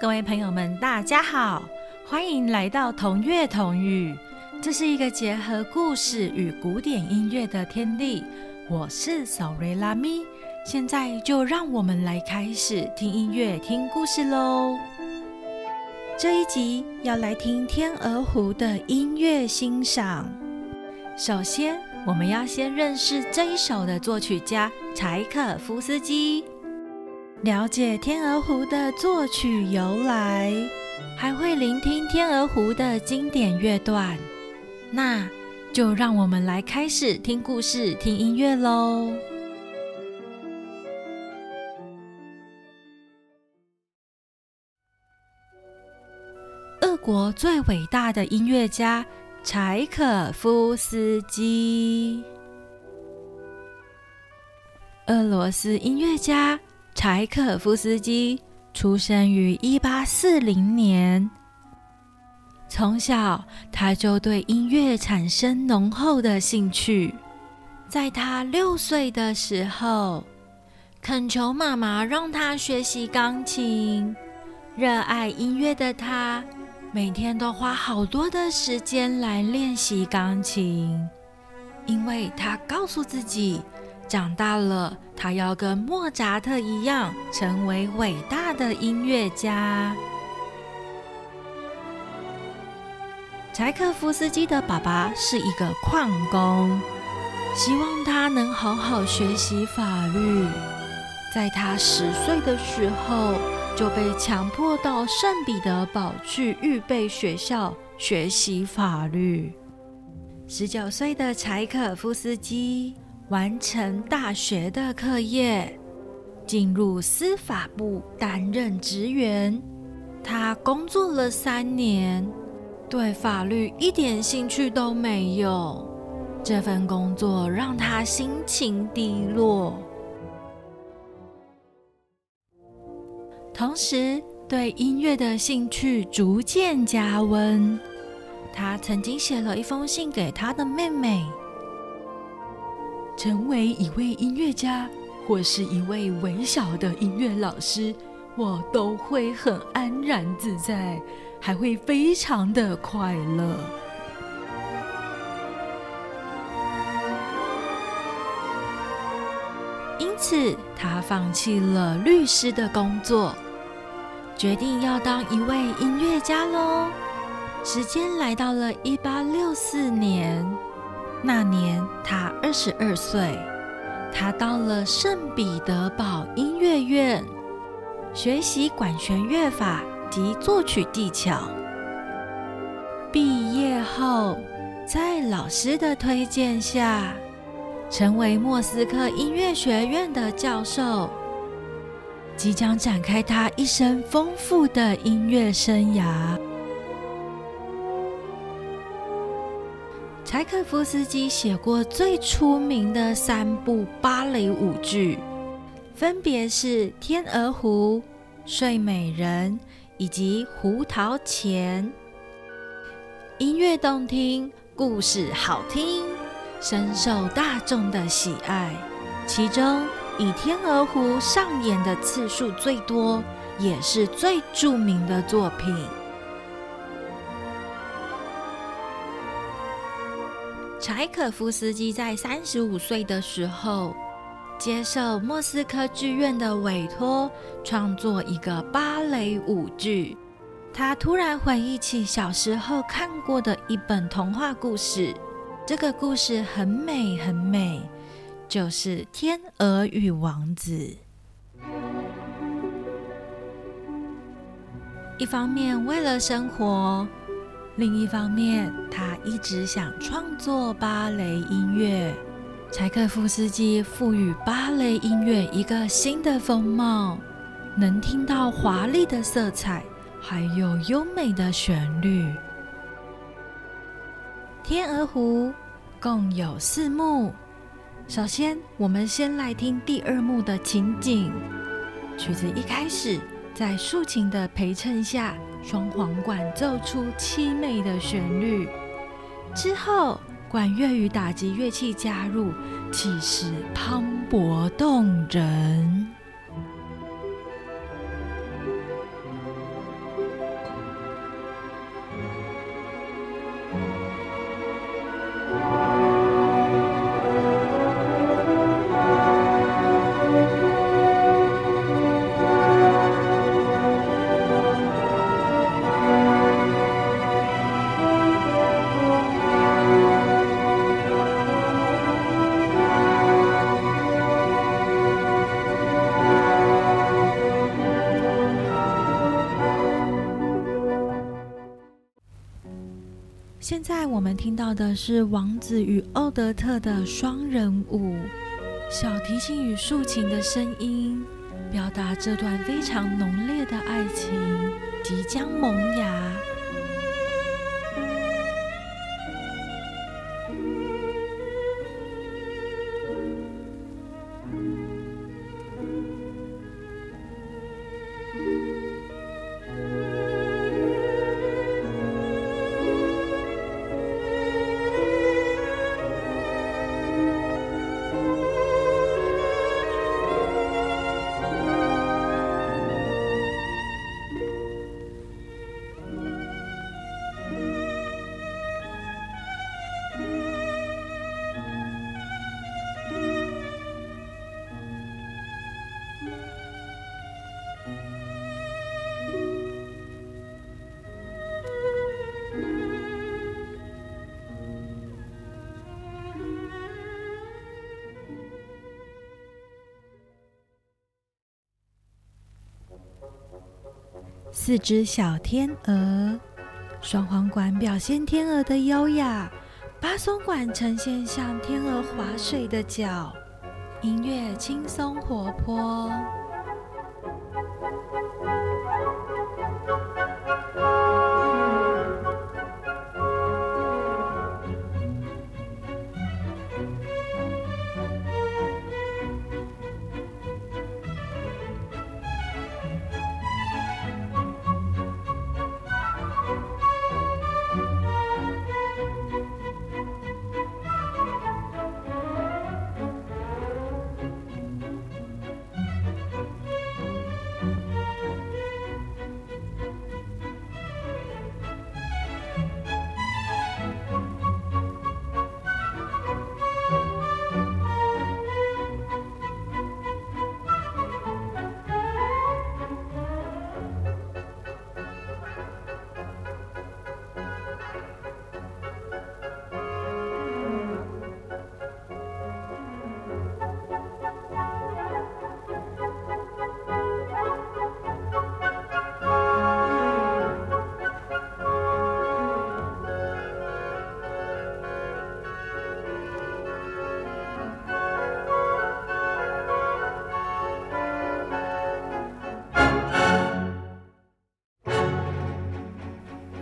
各位朋友们，大家好，欢迎来到同乐同语。这是一个结合故事与古典音乐的天地。我是小瑞拉咪，现在就让我们来开始听音乐、听故事喽。这一集要来听《天鹅湖》的音乐欣赏。首先，我们要先认识这一首的作曲家柴可夫斯基。了解《天鹅湖》的作曲由来，还会聆听《天鹅湖》的经典乐段，那就让我们来开始听故事、听音乐喽。俄国最伟大的音乐家柴可夫斯基，俄罗斯音乐家。柴可夫斯基出生于一八四零年。从小，他就对音乐产生浓厚的兴趣。在他六岁的时候，恳求妈妈让他学习钢琴。热爱音乐的他，每天都花好多的时间来练习钢琴，因为他告诉自己。长大了，他要跟莫扎特一样，成为伟大的音乐家。柴可夫斯基的爸爸是一个矿工，希望他能好好学习法律。在他十岁的时候，就被强迫到圣彼得堡去预备学校学习法律。十九岁的柴可夫斯基。完成大学的课业，进入司法部担任职员。他工作了三年，对法律一点兴趣都没有。这份工作让他心情低落，同时对音乐的兴趣逐渐加温。他曾经写了一封信给他的妹妹。成为一位音乐家，或是一位微小的音乐老师，我都会很安然自在，还会非常的快乐。因此，他放弃了律师的工作，决定要当一位音乐家喽。时间来到了一八六四年。那年他二十二岁，他到了圣彼得堡音乐院学习管弦乐法及作曲技巧。毕业后，在老师的推荐下，成为莫斯科音乐学院的教授，即将展开他一生丰富的音乐生涯。柴可夫斯基写过最出名的三部芭蕾舞剧，分别是《天鹅湖》《睡美人》以及《胡桃钳》。音乐动听，故事好听，深受大众的喜爱。其中以《天鹅湖》上演的次数最多，也是最著名的作品。柴可夫斯基在三十五岁的时候，接受莫斯科剧院的委托，创作一个芭蕾舞剧。他突然回忆起小时候看过的一本童话故事，这个故事很美很美，就是《天鹅与王子》。一方面为了生活。另一方面，他一直想创作芭蕾音乐。柴可夫斯基赋予芭蕾音乐一个新的风貌，能听到华丽的色彩，还有优美的旋律。《天鹅湖》共有四幕，首先，我们先来听第二幕的情景。曲子一开始，在竖琴的陪衬下。双簧管奏出凄美的旋律，之后管乐与打击乐器加入，气势磅礴动人。现在我们听到的是王子与奥德特的双人舞，小提琴与竖琴的声音，表达这段非常浓烈的爱情即将萌芽。四只小天鹅，双簧管表现天鹅的优雅，巴松管呈现像天鹅划水的脚，音乐轻松活泼。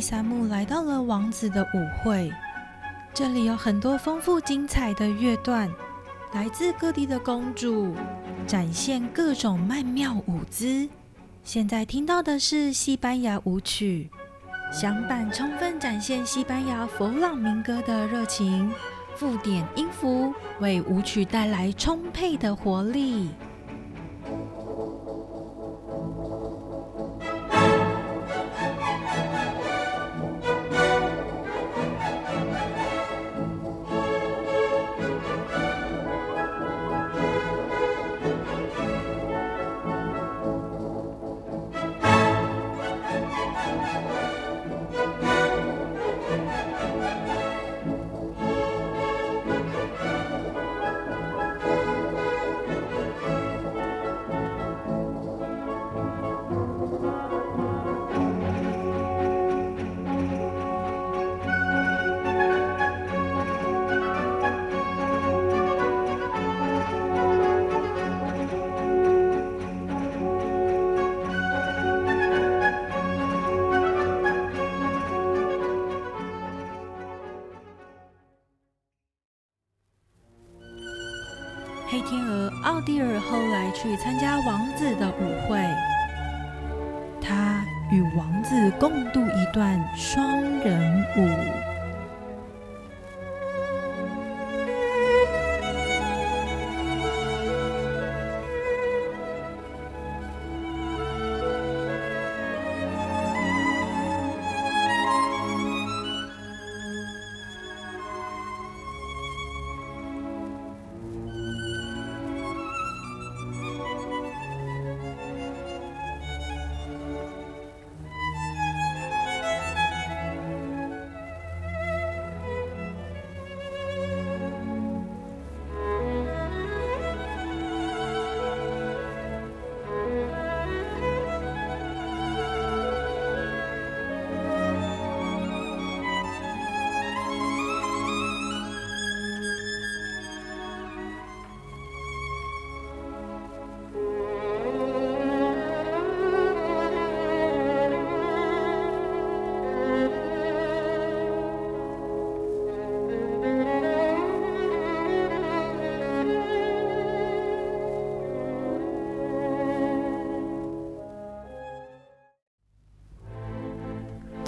三幕来到了王子的舞会，这里有很多丰富精彩的乐段，来自各地的公主展现各种曼妙舞姿。现在听到的是西班牙舞曲，响板充分展现西班牙佛朗明哥的热情，附点音符为舞曲带来充沛的活力。黑天鹅奥蒂尔后来去参加王子的舞会，他与王子共度一段双人舞。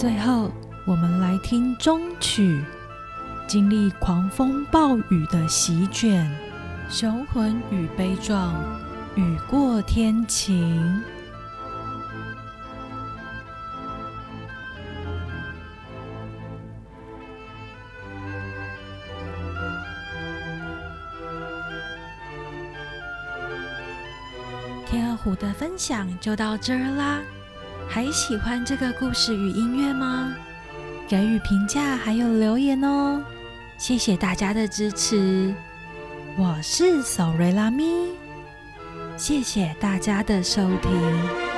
最后，我们来听中曲。经历狂风暴雨的席卷，雄浑与悲壮，雨过天晴。天鹅湖的分享就到这儿啦，还喜欢这个故事与音乐吗？给予评价还有留言哦，谢谢大家的支持。我是索瑞拉咪，谢谢大家的收听。